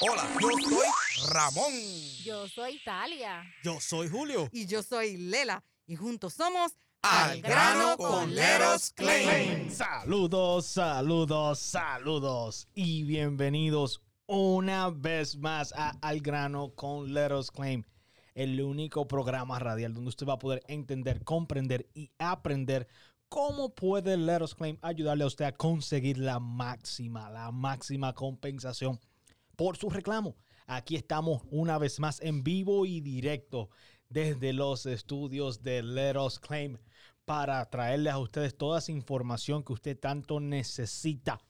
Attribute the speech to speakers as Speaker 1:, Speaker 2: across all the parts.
Speaker 1: Hola, yo soy Ramón.
Speaker 2: Yo soy Talia.
Speaker 3: Yo soy Julio.
Speaker 4: Y yo soy Lela. Y juntos somos
Speaker 1: Al grano con Leros Claim.
Speaker 3: Saludos, saludos, saludos y bienvenidos una vez más a Al grano con Leros Claim, el único programa radial donde usted va a poder entender, comprender y aprender cómo puede Leros Claim ayudarle a usted a conseguir la máxima, la máxima compensación por su reclamo. Aquí estamos una vez más en vivo y directo desde los estudios de Let Us Claim para traerles a ustedes toda esa información que usted tanto necesita.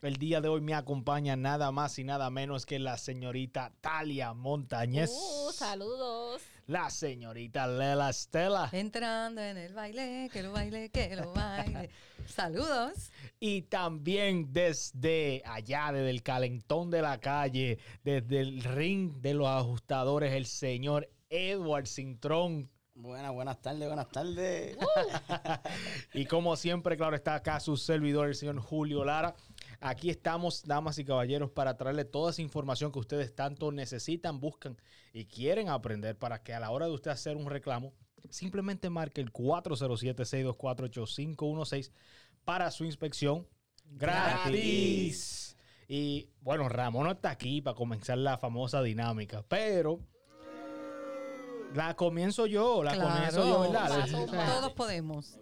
Speaker 3: El día de hoy me acompaña nada más y nada menos que la señorita Talia Montañez.
Speaker 2: Uh, saludos.
Speaker 3: La señorita Lela Estela.
Speaker 4: entrando en el baile, que lo baile, que lo baile. Saludos.
Speaker 3: Y también desde allá, desde el calentón de la calle, desde el ring de los ajustadores, el señor Edward Cintrón.
Speaker 5: Buenas, buenas tardes, buenas tardes.
Speaker 3: Y como siempre, claro, está acá su servidor, el señor Julio Lara. Aquí estamos, damas y caballeros, para traerle toda esa información que ustedes tanto necesitan, buscan y quieren aprender para que a la hora de usted hacer un reclamo, simplemente marque el 407-624-8516 para su inspección gratis. Y bueno, Ramón no está aquí para comenzar la famosa dinámica, pero la comienzo yo, la comienzo yo, ¿verdad?
Speaker 4: Todos podemos.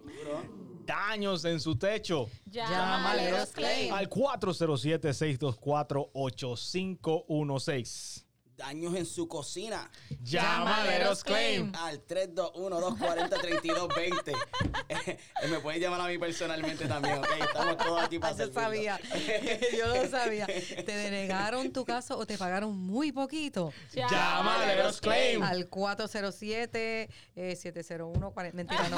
Speaker 3: Daños en su techo.
Speaker 2: Llama a Leros Claim.
Speaker 3: Al 407-624-8516.
Speaker 5: Daños en su cocina.
Speaker 3: Llama a Leros Claim.
Speaker 5: Al 321-240-3220. Eh, Me pueden llamar a mí personalmente también, ¿ok? Estamos todos aquí para
Speaker 4: Ah, Yo sabía, yo lo sabía. ¿Te denegaron tu caso o te pagaron muy poquito?
Speaker 3: Llama a Leros Claim.
Speaker 4: Al 407 eh, 701 40 mentira no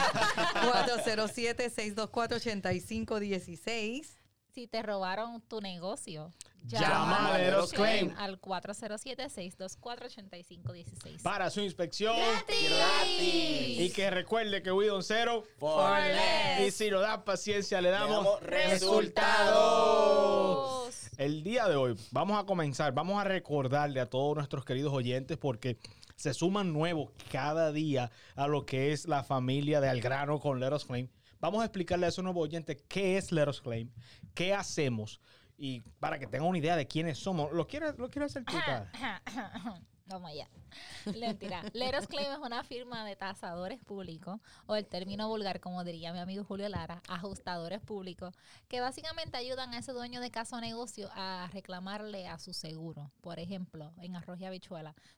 Speaker 4: 407 624 8516
Speaker 2: Si te robaron tu negocio,
Speaker 3: Llama
Speaker 5: a Leros Claim.
Speaker 2: al 407-624-8516.
Speaker 3: Para su inspección.
Speaker 2: ¡Gratis!
Speaker 3: Y que recuerde que We Zero.
Speaker 5: For
Speaker 2: less.
Speaker 3: Y si nos da paciencia, le damos,
Speaker 5: damos
Speaker 3: resultados. El día de hoy vamos a comenzar, vamos a recordarle a todos nuestros queridos oyentes porque se suman nuevos cada día a lo que es la familia de Algrano con Let Us Claim. Vamos a explicarle a esos nuevos oyentes qué es Let Us Claim, qué hacemos y para que tengan una idea de quiénes somos. ¿Lo quieres, lo quieres hacer tú?
Speaker 2: Vamos allá. Mentira. Leros Claim es una firma de tasadores públicos, o el término vulgar, como diría mi amigo Julio Lara, ajustadores públicos, que básicamente ayudan a ese dueño de casa o negocio a reclamarle a su seguro. Por ejemplo, en arroz y.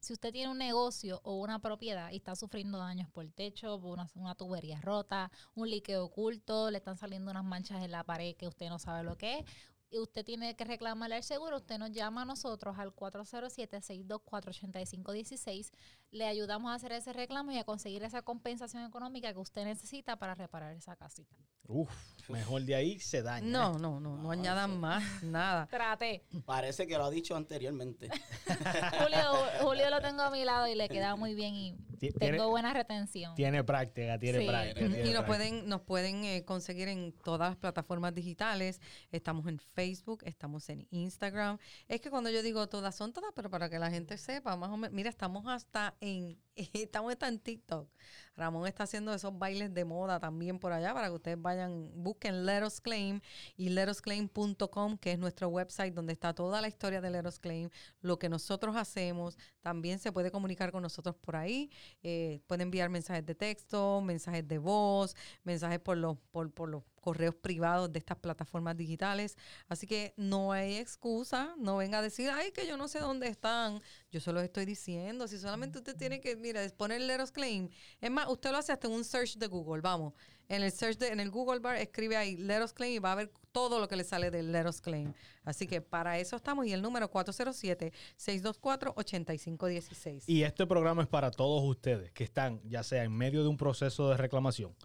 Speaker 2: Si usted tiene un negocio o una propiedad y está sufriendo daños por el techo, por una, una tubería rota, un líquido oculto, le están saliendo unas manchas en la pared que usted no sabe lo que es, y usted tiene que reclamarle al seguro, usted nos llama a nosotros al 407-624-8516. Le ayudamos a hacer ese reclamo y a conseguir esa compensación económica que usted necesita para reparar esa casita.
Speaker 3: Uf, mejor de ahí se daña.
Speaker 4: no no no no añadan más nada
Speaker 2: Trate.
Speaker 5: Parece que lo ha dicho anteriormente.
Speaker 2: Julio, Julio lo tengo a mi lado y le queda muy bien y
Speaker 3: tiene-
Speaker 2: tengo buena retención.
Speaker 3: Tiene práctica, tiene
Speaker 2: Sí.
Speaker 3: práctica.
Speaker 4: y nos pueden nos pueden eh, conseguir en todas las plataformas digitales estamos en Facebook estamos en Instagram es que cuando yo digo todas son todas pero para que la gente sepa más o menos mira estamos hasta en estamos hasta en TikTok Ramón está haciendo esos bailes de moda también por allá para que ustedes vayan busquen Let Us Claim y letosclaim.com que es nuestro website donde está toda la historia de Let Us Claim lo que nosotros hacemos también se puede comunicar con nosotros por ahí eh, puede enviar mensajes de texto, mensajes de voz, mensajes por los, por, por los correos privados de estas plataformas digitales. Así que no hay excusa, no venga a decir, ay, que yo no sé dónde están. Yo se los estoy diciendo. Si solamente usted tiene que, mira, poner Let Us Claim. Es más, usted lo hace hasta en un search de Google, vamos. En el search, de, en el Google Bar, escribe ahí Let Us Claim y va a ver todo lo que le sale de Let Us Claim. Así que para eso estamos. Y el número 407-624-8516.
Speaker 3: Y este programa es para todos ustedes que están, ya sea en medio de un proceso de reclamación,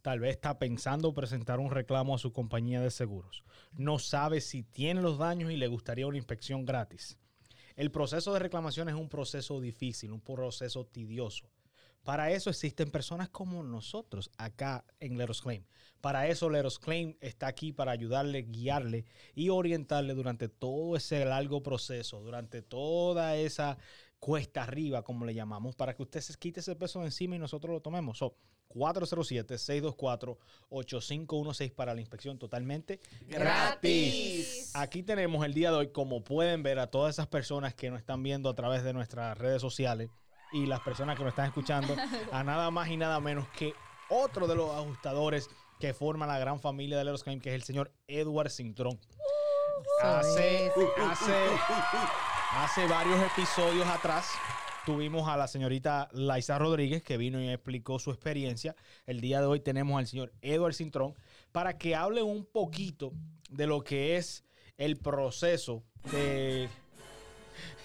Speaker 3: tal vez está pensando presentar un reclamo a su compañía de seguros, no sabe si tiene los daños y le gustaría una inspección gratis. El proceso de reclamación es un proceso difícil, un proceso tedioso, Para eso existen personas como nosotros acá en Leros Claim. Para eso Leros Claim está aquí para ayudarle, guiarle y orientarle durante todo ese largo proceso, durante toda esa cuesta arriba, como le llamamos, para que usted se quite ese peso de encima y nosotros lo tomemos. So, 407-624-8516 para la inspección totalmente
Speaker 5: Gratis.
Speaker 3: Aquí tenemos el día de hoy, como pueden ver, a todas esas personas que nos están viendo a través de nuestras redes sociales y las personas que nos están escuchando, a nada más y nada menos que otro de los ajustadores que forma la gran familia de Leros que es el señor Edward Cintrón. Hace, hace, hace varios episodios atrás tuvimos a la señorita Laisa Rodríguez que vino y explicó su experiencia. El día de hoy tenemos al señor Edward Cintrón para que hable un poquito de lo que es el proceso de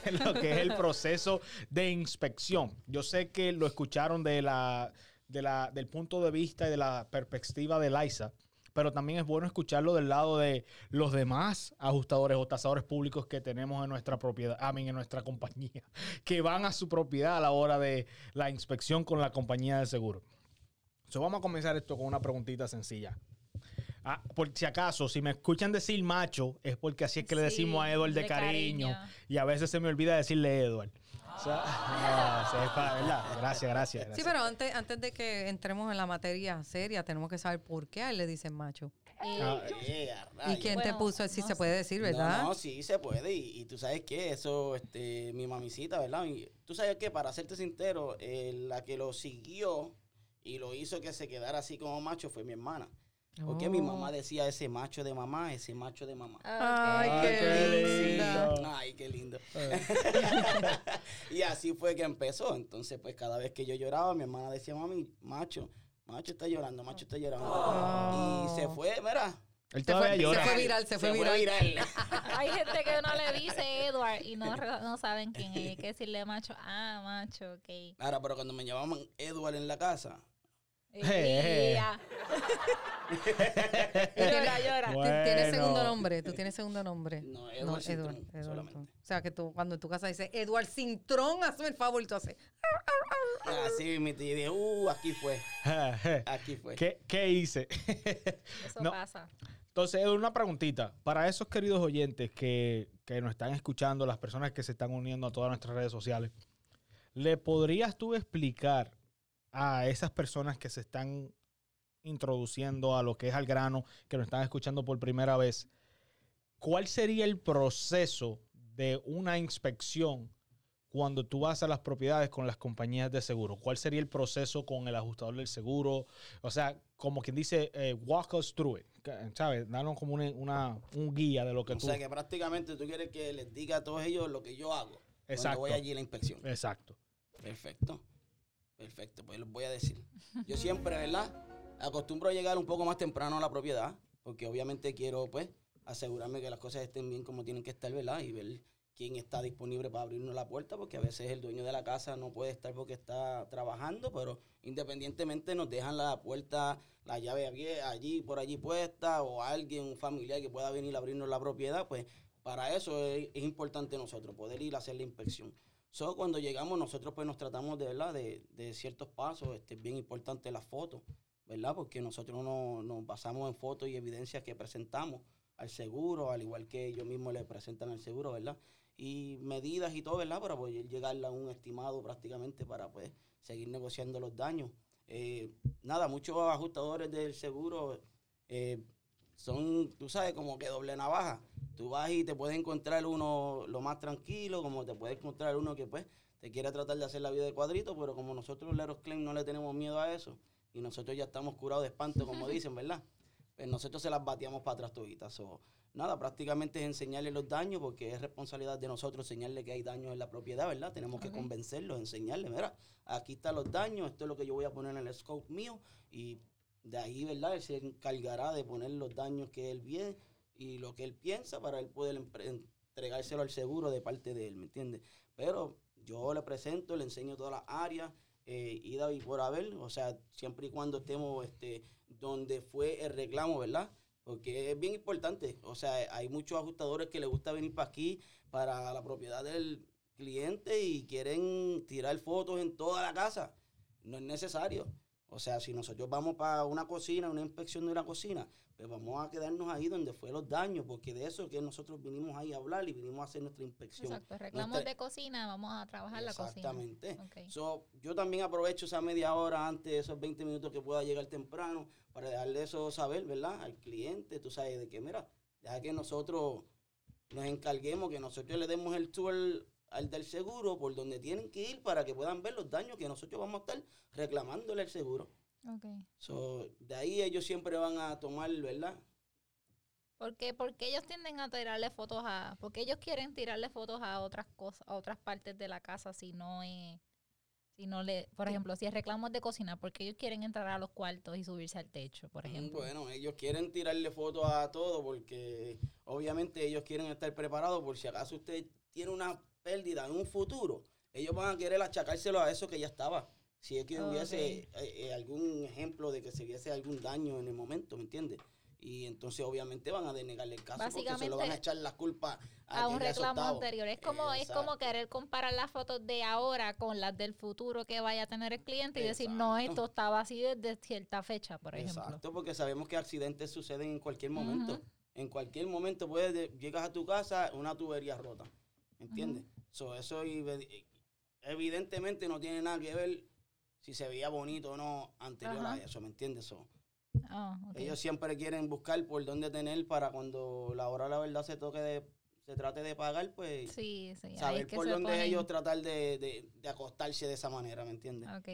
Speaker 3: lo que es el proceso de inspección. Yo sé que lo escucharon de la, de la, del punto de vista y de la perspectiva de Laisa, pero también es bueno escucharlo del lado de los demás ajustadores o tasadores públicos que tenemos en nuestra propiedad, a mí, en nuestra compañía, que van a su propiedad a la hora de la inspección con la compañía de seguro. So, vamos a comenzar esto con una preguntita sencilla. Ah, por si acaso, si me escuchan decir macho, es porque así es que le
Speaker 2: Sí,
Speaker 3: decimos a Edward de,
Speaker 2: de
Speaker 3: cariño,
Speaker 2: cariño.
Speaker 3: y a veces se me olvida decirle Edward. O sea, sepa, ¿verdad? Gracias, gracias.
Speaker 4: Sí, pero antes, antes de que entremos en la materia seria, tenemos que saber por qué a él le dicen macho.
Speaker 2: Eh,
Speaker 3: Ah,
Speaker 5: Eh,
Speaker 4: ¿Y
Speaker 5: rayos.
Speaker 4: quién te puso? Sí
Speaker 2: no
Speaker 4: se puede decir, ¿verdad?
Speaker 5: No, no, sí se puede. Y, y tú sabes qué, eso, este, mi mamicita, ¿verdad? Y tú sabes qué, para serte sincero, eh, la que lo siguió y lo hizo que se quedara así como macho fue mi hermana. Porque mi
Speaker 4: Oh.
Speaker 5: mamá decía ese macho de mamá, ese macho de mamá.
Speaker 4: Ay, qué
Speaker 3: lindo.
Speaker 5: Ay, qué lindo.
Speaker 3: Eh,
Speaker 5: y así fue que empezó. Entonces, pues cada vez que yo lloraba, mi hermana decía, mami, macho, macho está llorando, macho está llorando.
Speaker 4: Oh.
Speaker 5: Y se fue, mira.
Speaker 3: Él
Speaker 4: Se fue, se fue viral, se fue viral.
Speaker 2: Hay gente que uno le dice Edward y no, no saben quién es. Hay que decirle macho. Ah, macho, ok.
Speaker 5: Ahora, pero cuando me llamaban Edward en la casa,
Speaker 2: Ya. llora, llora.
Speaker 4: Tú ¿Tienes segundo
Speaker 3: Bueno.
Speaker 4: nombre? ¿Tú tienes segundo nombre?
Speaker 5: No, Edward Cintrón, solamente.
Speaker 4: O sea, que tú, cuando en tu casa dices Edward Cintrón, hazme el favor y tú haces.
Speaker 5: así mi tía dije, uh, aquí fue, aquí fue.
Speaker 3: ¿Qué, qué hice?
Speaker 2: Eso
Speaker 3: No.
Speaker 2: pasa.
Speaker 3: Entonces, Edu, una preguntita. Para esos queridos oyentes que, que nos están escuchando, las personas que se están uniendo a todas nuestras redes sociales, ¿le podrías tú explicar a esas personas que se están introduciendo a lo que es al grano, que nos están escuchando por primera vez, cuál sería el proceso de una inspección cuando tú vas a las propiedades con las compañías de seguro? ¿Cuál sería el proceso con el ajustador del seguro? O sea, como quien dice, eh, walk us through it, ¿sabes? Danos como una, una- un guía de lo que
Speaker 5: O
Speaker 3: tú...
Speaker 5: sea que prácticamente tú quieres que les diga a todos ellos lo que yo hago
Speaker 3: Exacto.
Speaker 5: cuando voy allí a la inspección.
Speaker 3: Exacto.
Speaker 5: Perfecto. Perfecto, pues les voy a decir. Yo siempre, ¿verdad? Acostumbro a llegar un poco más temprano a la propiedad, porque obviamente quiero, pues, asegurarme que las cosas estén bien como tienen que estar, ¿verdad? Y ver quién está disponible para abrirnos la puerta, porque a veces el dueño de la casa no puede estar porque está trabajando, pero independientemente nos dejan la puerta, la llave allí, por allí puesta, o alguien, un familiar que pueda venir a abrirnos la propiedad, pues para eso es, es importante nosotros, poder ir a hacer la inspección. So, cuando llegamos, nosotros pues nos tratamos de, ¿verdad? De, de ciertos pasos, este, es bien importante las fotos, ¿verdad? Porque nosotros no, nos basamos en fotos y evidencias que presentamos al seguro, al igual que ellos mismos le presentan al seguro, ¿verdad? Y medidas y todo, ¿verdad? Para poder llegar a un estimado prácticamente para pues seguir negociando los daños. Eh, nada, muchos ajustadores del seguro eh, son, tú sabes, como que doble navaja. Tú vas y te puedes encontrar uno lo más tranquilo, como te puedes encontrar uno que pues te quiere tratar de hacer la vida de cuadrito, pero como nosotros Leros Claim no le tenemos miedo a eso y nosotros ya estamos curados de espanto, como dicen, ¿verdad? Pues nosotros se las bateamos para atrás toditas. So, nada, prácticamente es enseñarle los daños porque es responsabilidad de nosotros enseñarle que hay daños en la propiedad, ¿verdad? Tenemos que convencerlos, enseñarles, mira, aquí están los daños, esto es lo que yo voy a poner en el scope mío y de ahí, ¿verdad? Él se encargará de poner los daños que él ve y lo que él piensa para él poder entregárselo al seguro de parte de él, ¿me entiendes? Pero yo le presento, le enseño todas las áreas, eh, ida y por haber, o sea, siempre y cuando estemos este, donde fue el reclamo, ¿verdad? Porque es bien importante, o sea, hay muchos ajustadores que les gusta venir para aquí, para la propiedad del cliente y quieren tirar fotos en toda la casa. no es necesario. O sea, si nosotros vamos para una cocina, una inspección de una cocina, pues vamos a quedarnos ahí donde fue los daños, porque de eso es que nosotros vinimos ahí a hablar y vinimos a hacer nuestra inspección.
Speaker 2: Exacto, reclamos
Speaker 5: Nuestra-
Speaker 2: de cocina, vamos a trabajar la cocina.
Speaker 5: Exactamente.
Speaker 2: Ok.
Speaker 5: So, yo también aprovecho esa media hora antes esos 20 minutos que pueda llegar temprano para dejarle eso saber, ¿verdad? Al cliente, tú sabes, de que, mira, deja que nosotros nos encarguemos, que nosotros le demos el tour al del seguro por donde tienen que ir para que puedan ver los daños que nosotros vamos a estar reclamándole al seguro.
Speaker 2: Ok.
Speaker 5: So, de ahí ellos siempre van a tomar, ¿verdad?
Speaker 2: Porque, porque ellos tienden a tirarle fotos a, porque ellos quieren tirarle fotos a otras cosas, a otras partes de la casa si no es, si no le, por ejemplo, si es reclamos de cocina, porque ellos quieren entrar a los cuartos y subirse al techo, por
Speaker 5: Mm,
Speaker 2: ejemplo.
Speaker 5: Bueno, ellos quieren tirarle fotos a todo porque obviamente ellos quieren estar preparados por si acaso usted tiene una pérdida en un futuro. Ellos van a querer achacárselo a eso que ya estaba. Si es que
Speaker 2: Ok.
Speaker 5: hubiese eh, eh, algún ejemplo de que se hubiese algún daño en el momento, ¿me entiendes? Y entonces obviamente van a denegarle el caso porque se lo van a echar la culpa a,
Speaker 2: a un reclamo anterior. Es como, es como querer comparar las fotos de ahora con las del futuro que vaya a tener el cliente y decir, no, esto estaba así desde cierta fecha, por ejemplo.
Speaker 5: Exacto, porque sabemos que accidentes suceden en cualquier momento. En cualquier momento puedes de- llegas a tu casa una tubería rota, ¿me entiendes? So, eso evi- evidentemente no tiene nada que ver si se veía bonito o no anterior
Speaker 2: Ajá.
Speaker 5: a eso, ¿me entiendes? So,
Speaker 2: Ah.
Speaker 5: Ellos siempre quieren buscar por dónde tener para cuando la hora la verdad se toque de se trate de pagar, pues
Speaker 2: Sí, sí. ahí
Speaker 5: saber
Speaker 2: es que
Speaker 5: por dónde
Speaker 2: ponen-
Speaker 5: ellos tratar de, de- de acostarse de esa manera, ¿me entiendes?
Speaker 2: Ok.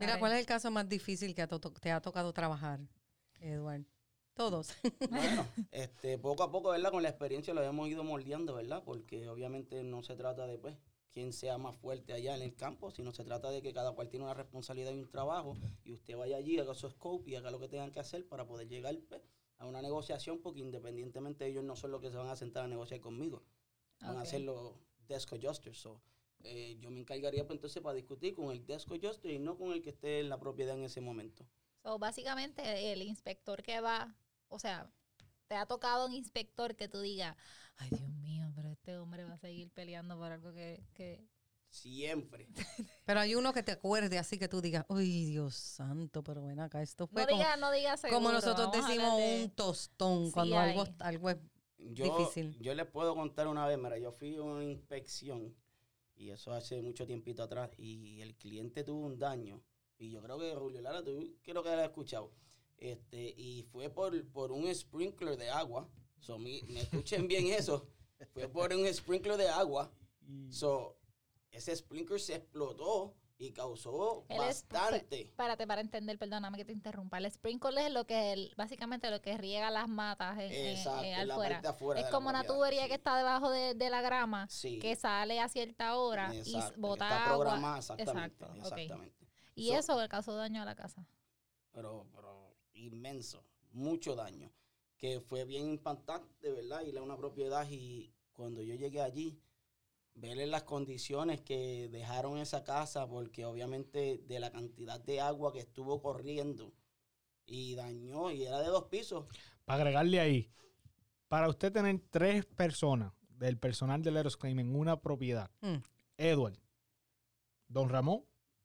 Speaker 4: Mira, ¿cuál es el caso más difícil que te ha tocado trabajar, Edward? Todos.
Speaker 5: Bueno, este, poco a poco, ¿verdad? Con la experiencia lo hemos ido moldeando, ¿verdad? Porque obviamente no se trata de, pues, quién sea más fuerte allá en el campo, sino se trata de que cada cual tiene una responsabilidad y un trabajo y usted vaya allí, haga su scope y haga lo que tengan que hacer para poder llegar, pues, a una negociación, porque independientemente ellos no son los que se van a sentar a negociar conmigo, van a ser los desk adjusters. So, eh, yo me encargaría, pues, entonces, para discutir con el desk adjuster y no con el que esté en la propiedad en ese momento.
Speaker 2: So, básicamente, el inspector que va, o sea, te ha tocado un inspector que tú digas, ay Dios mío, pero este hombre va a seguir peleando por algo que... que...
Speaker 5: Siempre.
Speaker 4: Pero hay uno que te acuerde así que tú digas, uy, Dios santo, pero ven acá, esto fue
Speaker 2: No
Speaker 4: como,
Speaker 2: digas, no digas
Speaker 4: como nosotros decimos
Speaker 2: de-
Speaker 4: un tostón
Speaker 2: Sí
Speaker 4: cuando algo, algo es...
Speaker 5: Yo,
Speaker 4: Difícil.
Speaker 5: yo les puedo contar una vez, mira, yo fui a una inspección y eso hace mucho tiempito atrás y el cliente tuvo un daño y yo creo que Julio Lara, tú creo que lo has escuchado, este, y fue por, por un sprinkler de agua, so, mi- me escuchen bien eso, fue por un sprinkler de agua, so, ese sprinkler se explotó y causó
Speaker 2: El
Speaker 5: bastante.
Speaker 2: Espérate, para entender, perdóname que te interrumpa. El sprinkler es lo que, el, básicamente lo que riega las matas en,
Speaker 5: Exacto,
Speaker 2: en
Speaker 5: en la parte afuera
Speaker 2: Es como una tubería
Speaker 5: sí.
Speaker 2: que está debajo de, de la grama,
Speaker 5: Sí.
Speaker 2: que sale a cierta hora y
Speaker 5: Exacto, que
Speaker 2: bota
Speaker 5: está
Speaker 2: agua.
Speaker 5: programada, exactamente,
Speaker 2: Exacto,
Speaker 5: exactamente.
Speaker 2: Y
Speaker 5: So-
Speaker 2: eso le causó daño a la casa.
Speaker 5: pero, pero inmenso, mucho daño, que fue bien impactante, ¿verdad? Ir a una propiedad y cuando yo llegué allí, verle las condiciones que dejaron esa casa, porque obviamente de la cantidad de agua que estuvo corriendo y dañó, y era de dos pisos.
Speaker 3: Para agregarle ahí, para usted tener tres personas del personal de Leros Claim en una propiedad,
Speaker 4: Mm.
Speaker 3: Edward, Don Ramón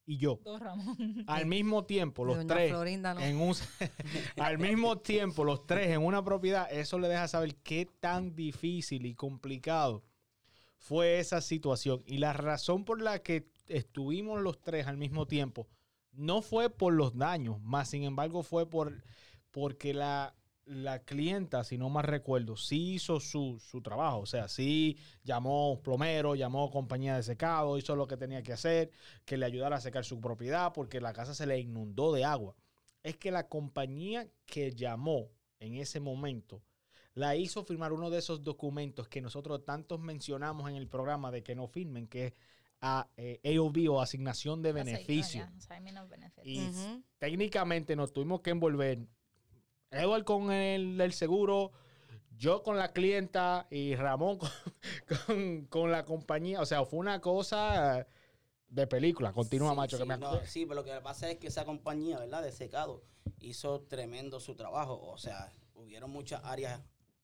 Speaker 3: y yo,
Speaker 2: Don Ramón.
Speaker 3: al mismo tiempo, los
Speaker 4: Doña
Speaker 3: tres,
Speaker 4: Florinda, ¿no?
Speaker 3: en un, al mismo tiempo, los tres en una propiedad, eso le deja saber qué tan difícil y complicado fue esa situación. Y la razón por la que estuvimos los tres al mismo tiempo no fue por los daños, más sin embargo fue por porque la, la clienta, si no mal recuerdo, sí hizo su, su trabajo. O sea, sí llamó plomero, llamó compañía de secado, hizo lo que tenía que hacer, que le ayudara a secar su propiedad, porque la casa se le inundó de agua. Es que la compañía que llamó en ese momento la hizo firmar uno de esos documentos que nosotros tantos mencionamos en el programa de que no firmen, que es a, eh, AOB o asignación de beneficio. Y técnicamente nos tuvimos que envolver. Edward con el, el seguro, yo con la clienta y Ramón con, con- con la compañía. O sea, fue una cosa de película. Continúa,
Speaker 5: Sí,
Speaker 3: macho, que me
Speaker 5: no,
Speaker 3: acuerdo.
Speaker 5: sí, pero lo que pasa es que esa compañía, ¿verdad? De secado hizo tremendo su trabajo. O sea, hubieron muchas áreas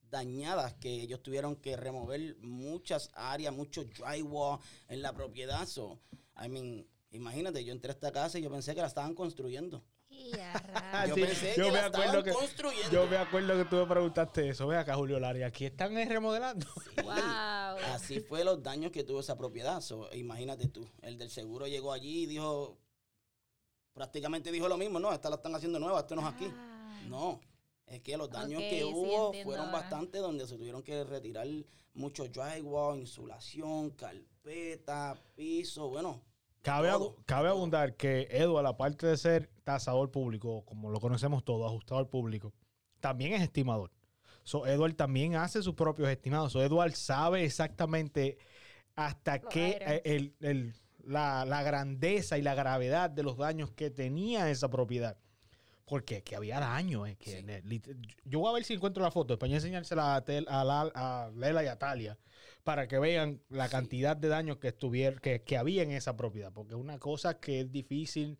Speaker 5: dañadas que ellos tuvieron que remover muchas áreas, mucho drywall en la propiedad. So, I mean, Imagínate, yo entré a esta casa y yo pensé que la estaban construyendo. Yo pensé
Speaker 3: yo
Speaker 5: que
Speaker 3: me acuerdo que-
Speaker 5: construyendo.
Speaker 3: Yo me acuerdo que tú me preguntaste eso. Ve acá, Julio Lari, aquí están remodelando.
Speaker 2: Wow.
Speaker 5: Así fue los daños que tuvo esa propiedad. So, imagínate tú, el del seguro llegó allí y dijo, prácticamente dijo lo mismo, no, esta la están haciendo nueva, esto no es aquí.
Speaker 2: Ah.
Speaker 5: No, es que los daños que
Speaker 2: sí,
Speaker 5: hubo
Speaker 2: entiendo
Speaker 5: fueron
Speaker 2: ahora.
Speaker 5: bastantes donde se tuvieron que retirar mucho drywall, insulación, carpeta, piso, bueno.
Speaker 3: Cabe,
Speaker 5: todo,
Speaker 3: cabe
Speaker 5: todo.
Speaker 3: abundar que Edward, aparte de ser tasador público, como lo conocemos todos, ajustador público, también es estimador. So, Edward también hace sus propios estimados. So, Edward sabe exactamente hasta
Speaker 2: Los
Speaker 3: qué eh, el- el- la, la grandeza y la gravedad de los daños que tenía esa propiedad. Porque que había daño. Es que
Speaker 5: Sí.
Speaker 3: en el lit- yo voy a ver si encuentro la foto. Después voy a enseñársela a, Tel- a, la- a Lela y a Talia para que vean la
Speaker 5: Sí.
Speaker 3: cantidad de daños que, estuvier, que, que había en esa propiedad. Porque es una cosa que es difícil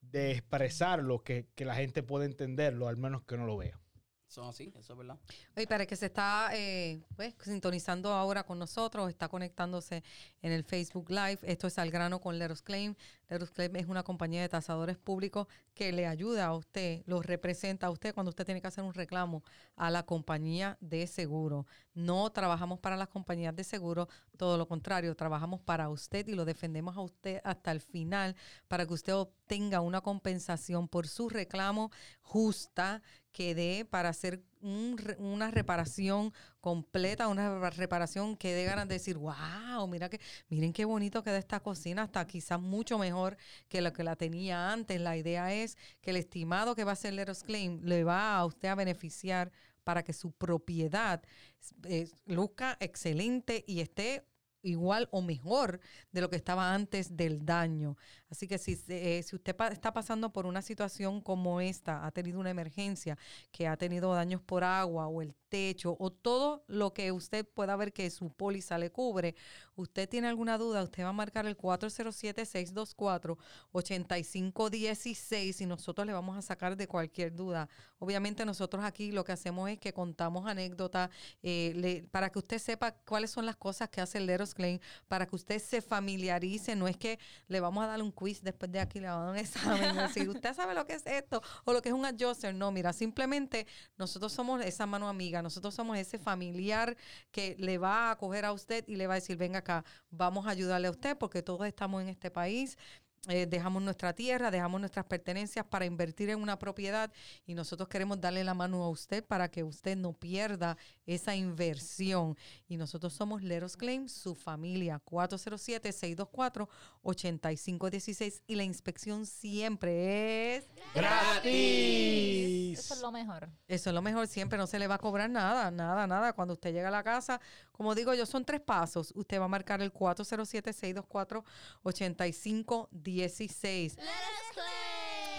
Speaker 3: de expresarlo, que, que la gente puede entenderlo, al menos que no lo vea.
Speaker 5: Son así, eso es verdad.
Speaker 4: Oye, para que se está eh, pues, sintonizando ahora con nosotros, está conectándose en el Facebook Live. Esto es Al Grano con Leros Claim. Leros Claim es una compañía de tasadores públicos que le ayuda a usted, lo representa a usted cuando usted tiene que hacer un reclamo a la compañía de seguro. No trabajamos para las compañías de seguro, todo lo contrario, trabajamos para usted y lo defendemos a usted hasta el final para que usted obtenga una compensación por su reclamo justa que dé para hacer una reparación completa, una reparación que dé ganas de decir, wow, mira que, miren qué bonito queda esta cocina, hasta quizás mucho mejor que lo que la tenía antes. La idea es que el estimado que va a hacer Leros Claim le va a usted a beneficiar para que su propiedad eh, luzca excelente y esté igual o mejor de lo que estaba antes del daño. Así que si, eh, si usted está pasando por una situación como esta, ha tenido una emergencia, que ha tenido daños por agua o el techo o todo lo que usted pueda ver que su póliza le cubre, usted tiene alguna duda, usted va a marcar el 407-624-8516 y nosotros le vamos a sacar de cualquier duda. Obviamente nosotros aquí lo que hacemos es que contamos anécdotas eh, para que usted sepa cuáles son las cosas que hace el Leros Claim, para que usted se familiarice, no es que le vamos a dar un quiz después de aquí, le vamos a dar un examen, decir, usted sabe lo que es esto o lo que es un adjuster, no, mira, simplemente nosotros somos esa mano amiga, nosotros somos ese familiar que le va a acoger a usted y le va a decir, venga acá, vamos a ayudarle a usted porque todos estamos en este país. Eh, dejamos nuestra tierra, dejamos nuestras pertenencias para invertir en una propiedad y nosotros queremos darle la mano a usted para que usted no pierda esa inversión. Y nosotros somos Leros Claim, su familia, 407-624-8516 y la inspección siempre es...
Speaker 3: ¡Gratis!
Speaker 2: Eso es lo mejor.
Speaker 4: Eso es lo mejor, siempre no se le va a cobrar nada, nada, nada. Cuando usted llega a la casa, como digo yo, son tres pasos. Usted va a marcar el 407-624-8516.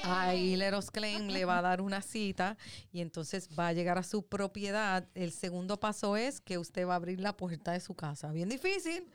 Speaker 4: Ahí Leros Claim le va a dar una cita y entonces va a llegar a su propiedad. El segundo paso es que usted va a abrir la puerta de su casa. Bien difícil.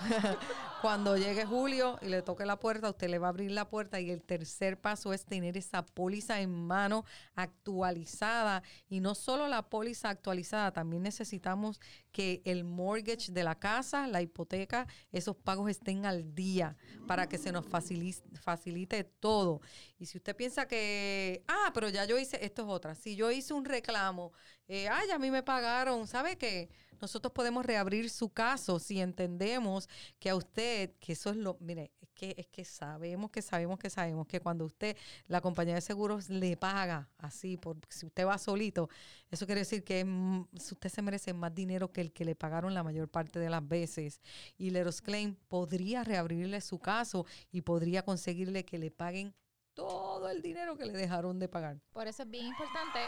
Speaker 4: Cuando llegue Julio y le toque la puerta, usted le va a abrir la puerta. Y el tercer paso es tener esa póliza en mano actualizada. Y no solo la póliza actualizada, también necesitamos que el mortgage de la casa, la hipoteca, esos pagos estén al día para que se nos facilite, todo. Y si usted piensa que, ah, pero ya yo hice, esto es otra, si yo hice un reclamo, eh, ay, a mí me pagaron, ¿sabe qué? Nosotros podemos reabrir su caso si entendemos que a usted, que eso es lo, mire, es que, es que sabemos, que sabemos, que sabemos que cuando usted, la compañía de seguros le paga así, por, si usted va solito, eso quiere decir que usted se merece más dinero que el que le pagaron la mayor parte de las veces. Y Leros Claim podría reabrirle su caso y podría conseguirle que le paguen todo el dinero que le dejaron de pagar.
Speaker 2: Por eso es bien importante,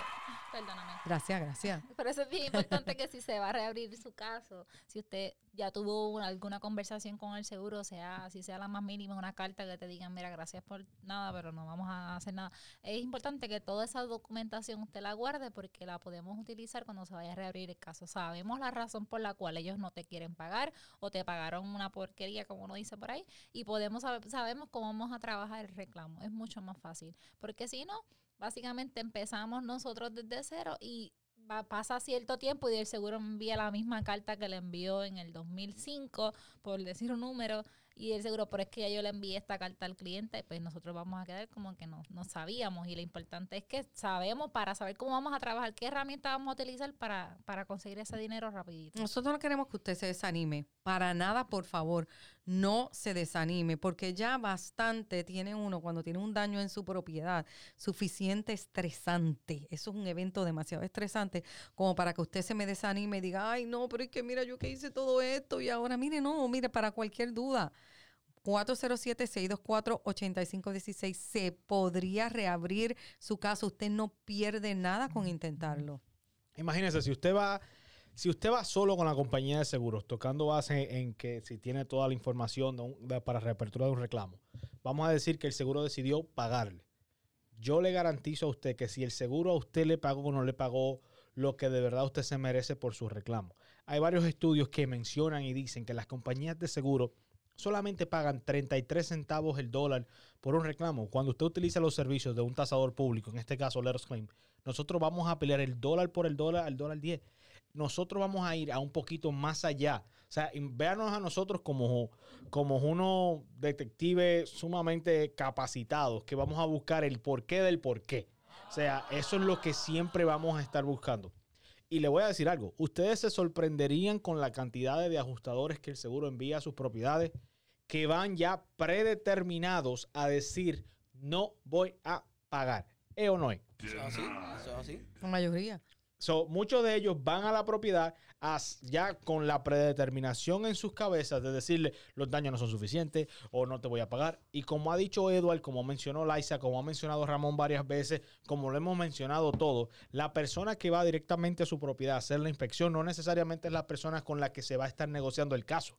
Speaker 2: perdóname,
Speaker 4: Gracias, gracias.
Speaker 2: por eso es bien importante que si se va a reabrir su caso, si usted ya tuvo una- alguna conversación con el seguro, sea si sea la más mínima, una carta que te digan, mira, gracias por nada, pero no vamos a hacer nada. Es importante que toda esa documentación usted la guarde porque la podemos utilizar cuando se vaya a reabrir el caso. Sabemos la razón por la cual ellos no te quieren pagar o te pagaron una porquería, como uno dice por ahí, y podemos sabemos cómo vamos a trabajar el reclamo. Es mucho más fácil, porque si no, básicamente empezamos nosotros desde cero y va- pasa cierto tiempo y el seguro envía la misma carta que le envió en el 2005, por decir un número, Y el seguro, pero es que ya yo le envié esta carta al cliente, pues nosotros vamos a quedar como que no, no sabíamos. Y lo importante es que sabemos para saber cómo vamos a trabajar, qué herramienta vamos a utilizar para, para conseguir ese dinero rapidito.
Speaker 4: Nosotros no queremos que usted se desanime. Para nada, por favor, no se desanime, porque ya bastante tiene uno cuando tiene un daño en su propiedad, suficiente estresante. Eso es un evento demasiado estresante como para que usted se me desanime y diga, ay, no, pero es que mira, yo que hice todo esto y ahora, mire, no, mire, para cualquier duda. 407-624-8516 se podría reabrir su caso. Usted no pierde nada con intentarlo.
Speaker 3: Imagínese, si usted va, si usted va solo con la compañía de seguros, tocando base en que si tiene toda la información para reapertura de un reclamo, vamos a decir que el seguro decidió pagarle. Yo le garantizo a usted que si el seguro a usted le pagó o no le pagó lo que de verdad usted se merece por su reclamo. Hay varios estudios que mencionan y dicen que las compañías de seguro solamente pagan 33 centavos el dólar por un reclamo. Cuando usted utiliza los servicios de un tasador público, en este caso Letters Claim, nosotros vamos a pelear el dólar por el dólar al dólar 10. Nosotros vamos a ir a un poquito más allá. O sea, véanos a nosotros como, como unos detectives sumamente capacitados que vamos a buscar el porqué del porqué. O sea, eso es lo que siempre vamos a estar buscando. Y le voy a decir algo, ustedes se sorprenderían con la cantidad de ajustadores que el seguro envía a sus propiedades que van ya predeterminados a decir no voy a pagar. ¿Eh o no es?
Speaker 5: Eso es así, eso es así.
Speaker 4: La mayoría.
Speaker 3: So, muchos de ellos van a la propiedad ya con la predeterminación en sus cabezas de decirle los daños no son suficientes o no te voy a pagar. Y como ha dicho Edward, como mencionó Liza, como ha mencionado Ramón varias veces, como lo hemos mencionado todo, la persona que va directamente a su propiedad a hacer la inspección no necesariamente es la persona con la que se va a estar negociando el caso.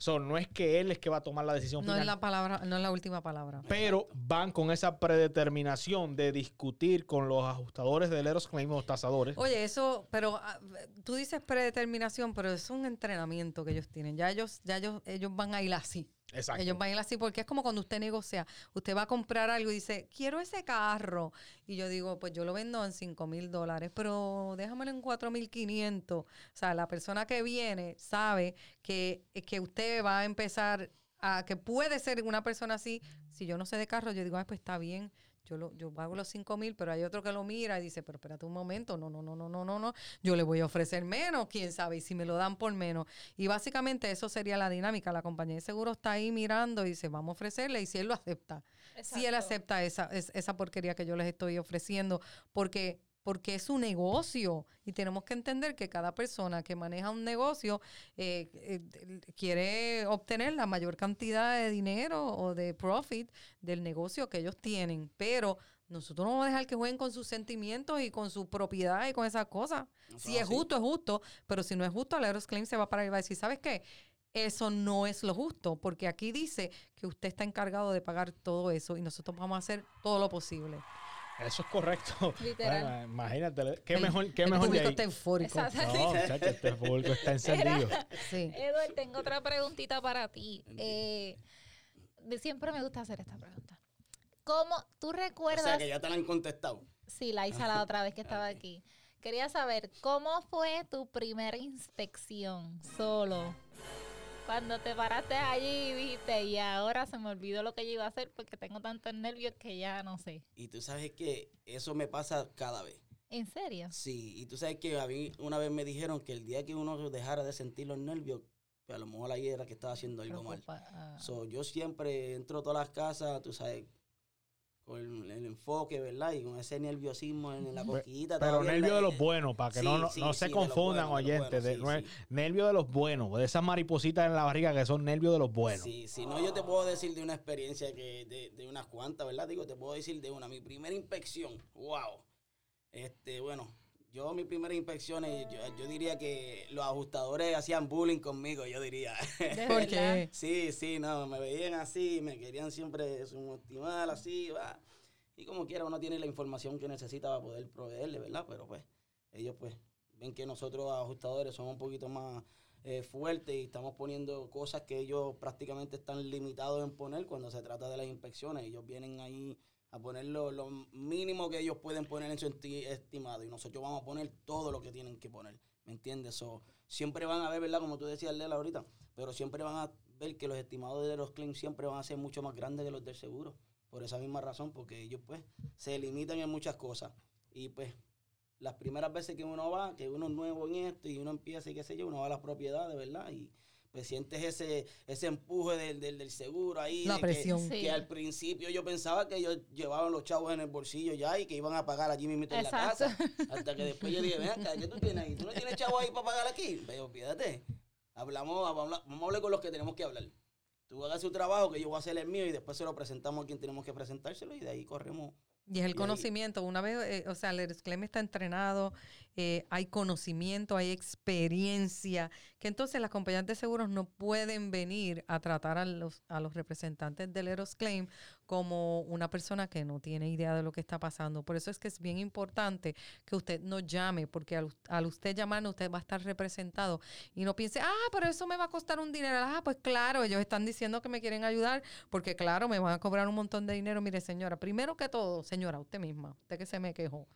Speaker 3: So, no es que él es que va a tomar la decisión
Speaker 4: No
Speaker 3: final
Speaker 4: es la palabra, no es la última palabra.
Speaker 3: pero van con esa predeterminación de discutir con los ajustadores de Leros Claim, los tasadores.
Speaker 4: Oye, eso, pero ah, tú dices predeterminación, pero es un entrenamiento que ellos tienen. Ya ellos, ya ellos, ellos van a ir así.
Speaker 3: Exacto.
Speaker 4: Ellos van a ir así porque es como cuando usted negocia. Usted va a comprar algo y dice, quiero ese carro. Y yo digo, pues yo lo vendo en 5 mil dólares, pero déjamelo en 4 mil 500. O sea, la persona que viene sabe que, que usted va a empezar a, que puede ser una persona así. Si yo no sé de carro, yo digo, ay, pues está bien. Yo, lo, yo pago los 5 mil, pero hay otro que lo mira y dice, pero espérate un momento, no, no, no, no, no, no, no, yo le voy a ofrecer menos, quién sabe, y si me lo dan por menos. Y básicamente eso sería la dinámica. La compañía de seguro está ahí mirando y dice, vamos a ofrecerle, y si él lo acepta, si él acepta esa, es- esa porquería que yo les estoy ofreciendo, porque porque es un negocio y tenemos que entender que cada persona que maneja un negocio eh, eh, quiere obtener la mayor cantidad de dinero o de profit del negocio que ellos tienen, pero nosotros no vamos a dejar que jueguen con sus sentimientos y con su propiedad y con esas cosas. Si es
Speaker 5: así.
Speaker 4: justo, es justo, pero si no es justo, Leros Claim se va para arriba y va a decir, ¿sabes qué? Eso no es lo justo, porque aquí dice que usted está encargado de pagar todo eso y nosotros vamos a hacer todo lo posible.
Speaker 3: Eso es correcto.
Speaker 2: Literal.
Speaker 3: Bueno, imagínate, qué
Speaker 4: El-
Speaker 3: mejor, qué
Speaker 4: el
Speaker 3: mejor de
Speaker 4: público
Speaker 3: ahí.
Speaker 4: está eufórico.
Speaker 3: No, muchacho, este público está encendido.
Speaker 4: Sí.
Speaker 2: Edward, tengo otra preguntita para ti. Eh, de- siempre me gusta hacer esta pregunta. ¿Cómo tú
Speaker 5: O
Speaker 2: recuerdas?
Speaker 5: sea que ya te la han contestado.
Speaker 2: Sí, la hice la otra vez que estaba aquí. Quería saber, ¿cómo fue tu primera inspección solo? Cuando te paraste allí y dijiste, y ahora se me olvidó lo que yo iba a hacer porque tengo tantos nervios que ya no sé.
Speaker 5: Y tú sabes que eso me pasa cada vez.
Speaker 2: ¿En serio?
Speaker 5: Sí, y tú sabes que a mí una vez me dijeron que el día que uno dejara de sentir los nervios, pues a lo mejor ahí era que estaba haciendo algo mal.
Speaker 2: Preocupa- ah.
Speaker 5: So, yo siempre entro a todas las casas, tú sabes, con el, el enfoque, ¿verdad? Y con ese nerviosismo en la coquita.
Speaker 3: Pero nervio de los buenos, para que
Speaker 5: Sí,
Speaker 3: no, no,
Speaker 5: sí,
Speaker 3: no se
Speaker 5: de
Speaker 3: confundan,
Speaker 5: buenos, de los
Speaker 3: oyentes. de-
Speaker 5: buenos, sí.
Speaker 3: Nervio de los buenos, de esas maripositas en la barriga que son nervios de los buenos.
Speaker 5: Sí, si no, yo te puedo decir de una experiencia que de, de unas cuantas, ¿verdad? Digo, te puedo decir de una. Mi primera inspección, wow. Este, bueno, yo mis primeras inspecciones, yo, yo diría que los ajustadores hacían bullying conmigo, yo diría.
Speaker 2: ¿De
Speaker 4: ¿Por qué?
Speaker 5: Sí, sí, no, me veían así, me querían siempre subestimar así, va. Y como quiera, uno tiene la información que necesita para poder proveerle, ¿verdad? Pero pues, ellos pues ven que nosotros ajustadores somos un poquito más eh, fuertes y estamos poniendo cosas que ellos prácticamente están limitados en poner cuando se trata de las inspecciones. Ellos vienen ahí a poner lo, mínimo que ellos pueden poner en su esti- estimado y nosotros vamos a poner todo lo que tienen que poner, ¿me entiendes? So, siempre van a ver, ¿verdad? Como tú decías, Lela, ahorita, pero siempre van a ver que los estimados de los claims siempre van a ser mucho más grandes que los del seguro. Por esa misma razón, porque ellos pues se limitan en muchas cosas. Y pues las primeras veces que uno va, que uno es nuevo en esto y uno empieza y qué sé yo, uno va a las propiedades, ¿verdad? Y pues sientes ese, ese empuje del, del, del seguro ahí.
Speaker 4: La
Speaker 5: de
Speaker 4: presión.
Speaker 5: Que,
Speaker 2: Sí.
Speaker 5: que al principio yo pensaba que ellos llevaban los chavos en el bolsillo ya y que iban a pagar allí mismo en la casa. Hasta que después yo dije, ven acá, ¿qué tú tienes ahí? ¿Tú no tienes chavos ahí para pagar aquí? Pero fíjate, hablamos, vamos a hablar- vamos a hablar con los que tenemos que hablar. Tú hagas su trabajo, que yo voy a hacer el mío y después se lo presentamos a quien tenemos que presentárselo y de ahí corremos.
Speaker 4: Y es el
Speaker 5: Y ahí-
Speaker 4: conocimiento. Una vez, eh, o sea, el está entrenado, eh, hay conocimiento, hay experiencia, que entonces las compañías de seguros no pueden venir a tratar a los, a los representantes del Eresclaim como una persona que no tiene idea de lo que está pasando. Por eso es que es bien importante que usted nos llame, porque al, al usted llamarnos, usted va a estar representado y no piense, ah, pero eso me va a costar un dinero. Ah, pues claro, ellos están diciendo que me quieren ayudar, porque claro, me van a cobrar un montón de dinero. Mire, señora, primero que todo, señora, usted misma, usted que se me quejó.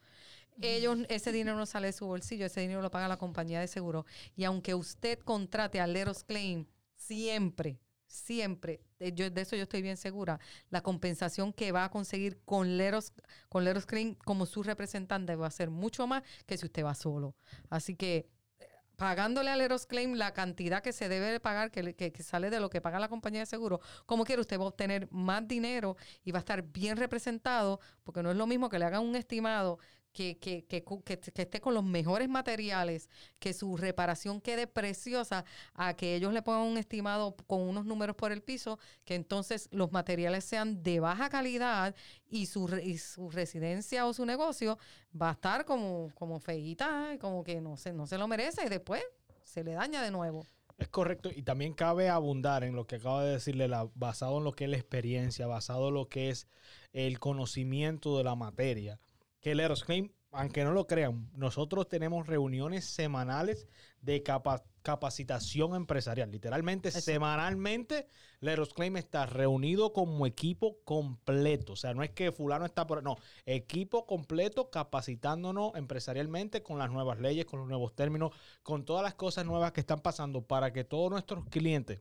Speaker 4: Ellos, ese dinero no sale de su bolsillo, ese dinero lo paga la compañía de seguro. Y aunque usted contrate a Leros Claim, siempre, siempre, eh, yo, de eso yo estoy bien segura, la compensación que va a conseguir con Leros, con Leros como su representante va a ser mucho más que si usted va solo. Así que eh, pagándole a Leros Claim la cantidad que se debe de pagar, que, que- que sale de lo que paga la compañía de seguro, como quiera, usted va a obtener más dinero y va a estar bien representado, porque no es lo mismo que le hagan un estimado que, que, que, que- esté con los mejores materiales, que su reparación quede preciosa, a que ellos le pongan un estimado con unos números por el piso, que entonces los materiales sean de baja calidad y su, su residencia o su negocio va a estar como, como feíta, como que no se, no se lo merece y después se le daña de nuevo.
Speaker 3: Es correcto. Y también cabe abundar en lo que acaba de decirle, la, basado en lo que es la experiencia, basado en lo que es el conocimiento de la materia. Que el Aerosclaim, aunque no lo crean, nosotros tenemos reuniones semanales de capa- capacitación empresarial. Literalmente, semanalmente, el Aerosclaim está reunido como equipo completo. O sea, no es que fulano está por... No, equipo completo capacitándonos empresarialmente con las nuevas leyes, con los nuevos términos, con todas las cosas nuevas que están pasando para que todos nuestros clientes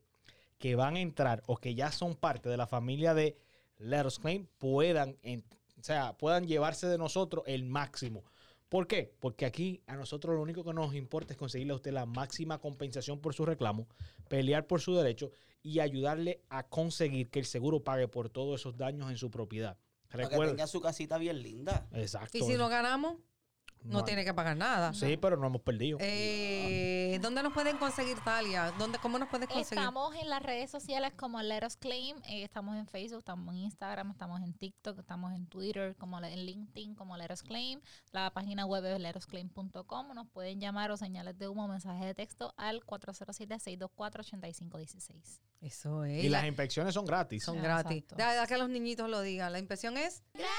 Speaker 3: que van a entrar o que ya son parte de la familia de Let Us Claim puedan, o sea, puedan llevarse de nosotros el máximo. ¿Por qué? Porque aquí a nosotros lo único que nos importa es conseguirle a usted la máxima compensación por su reclamo, pelear por su derecho y ayudarle a conseguir que el seguro pague por todos esos daños en su propiedad.
Speaker 5: Para que tenga su casita bien linda.
Speaker 3: Exacto.
Speaker 4: Y si no ganamos, no, tiene que pagar nada.
Speaker 3: Sí, pero no hemos perdido.
Speaker 4: Eh, ¿Dónde nos pueden conseguir, Talia? ¿Dónde, ¿Cómo nos puedes conseguir?
Speaker 2: Estamos en las redes sociales como Let Us Claim. eh, estamos en Facebook, estamos en Instagram, estamos en TikTok, estamos en Twitter, como en LinkedIn, como Let Us Claim. La página web es letosclaim.com. Nos pueden llamar o señales de humo, mensaje de texto al 407-624-8516.
Speaker 4: Eso es.
Speaker 3: y las
Speaker 4: La-
Speaker 3: inspecciones son gratis.
Speaker 4: son gratis. da que los niñitos lo digan. La inspección es
Speaker 2: ¡Gratis!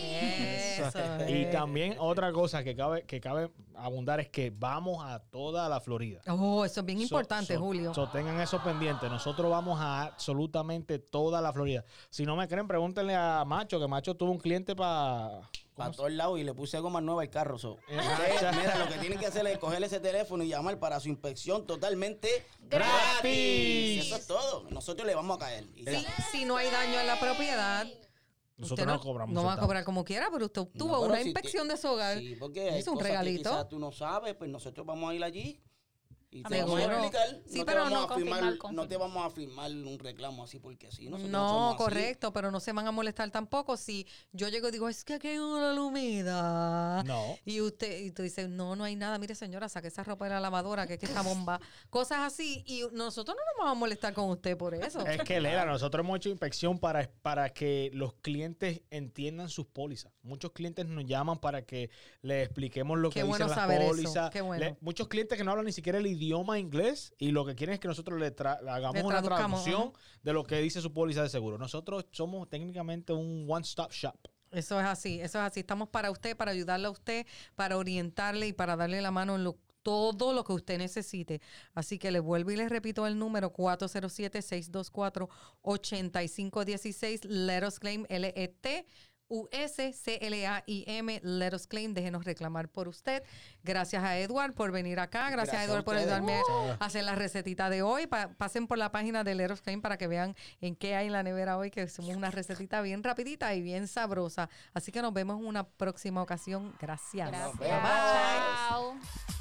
Speaker 4: Eso
Speaker 3: Y también otra cosa que cabe, que cabe abundar es que vamos a toda la Florida.
Speaker 4: Oh, eso es bien
Speaker 3: So-
Speaker 4: importante,
Speaker 3: so-
Speaker 4: Julio.
Speaker 3: so tengan eso pendiente. Nosotros vamos a absolutamente toda la Florida. Si no me creen, pregúntenle a Macho, que Macho tuvo un cliente para...
Speaker 5: Para todos lados y le puse goma nueva al carro. so.
Speaker 3: Eh,
Speaker 5: Ustedes, mira, lo que tienen que hacer es coger ese teléfono y llamar para su inspección totalmente
Speaker 3: ¡Gratis!
Speaker 5: Eso es todo. Nosotros le vamos a caer.
Speaker 4: Si no hay daño en la propiedad,
Speaker 3: Nosotros
Speaker 4: usted
Speaker 3: no, cobramos.
Speaker 4: No va a cobrar como quiera, pero usted obtuvo
Speaker 5: No, pero
Speaker 4: una
Speaker 5: si
Speaker 4: inspección
Speaker 5: ti-
Speaker 4: de su hogar.
Speaker 5: Sí, porque
Speaker 4: Es un
Speaker 5: cosas
Speaker 4: regalito.
Speaker 5: que quizás tú no sabes, pues nosotros vamos a ir allí y te vamos a explicar.
Speaker 2: Sí,
Speaker 5: no,
Speaker 2: pero
Speaker 5: te vamos
Speaker 2: no
Speaker 5: a firmar,
Speaker 2: confirmar,
Speaker 5: no te vamos a firmar un reclamo así porque sí. Nosotros
Speaker 4: No,
Speaker 5: así.
Speaker 4: correcto, pero no se van a molestar tampoco si yo llego y digo, es que aquí hay una humedad.
Speaker 3: No.
Speaker 4: Y usted, y tú dices, no, no hay nada. Mire, señora, saque esa ropa de la lavadora, que es que esta bomba. Cosas así. Y nosotros no nos vamos a molestar con usted por eso.
Speaker 3: Es que, Lela, nosotros hemos hecho inspección para, para que los clientes entiendan sus pólizas. Muchos clientes nos llaman para que les expliquemos lo
Speaker 4: Qué
Speaker 3: que
Speaker 4: bueno
Speaker 3: dicen las
Speaker 4: saber eso,
Speaker 3: pólizas.
Speaker 4: qué bueno.
Speaker 3: Le- muchos clientes que no hablan ni siquiera el idioma inglés y lo que quieren es que nosotros le, tra- le hagamos
Speaker 4: Le
Speaker 3: una traducción de lo que dice su póliza de seguro. Nosotros somos técnicamente un one-stop shop.
Speaker 4: Eso es así, eso es así. Estamos para usted, para ayudarle a usted, para orientarle y para darle la mano en lo- todo lo que usted necesite. Así que le vuelvo y le repito el número 407-624-8516. Let us claim L-E-T. U-S-C-L-A-I-M, Let Us Claim, déjenos reclamar por usted. Gracias a Edward por venir acá, gracias,
Speaker 5: Gracias
Speaker 4: a
Speaker 5: a
Speaker 4: Edward por ayudarme a hacer la recetita de hoy. Pa- pasen por la página de Let Us Claim para que vean en qué hay en la nevera hoy, que hicimos una recetita bien rapidita y bien sabrosa. Así que nos vemos en una próxima ocasión. Gracias.
Speaker 2: Gracias.
Speaker 5: vemos.
Speaker 2: Chao.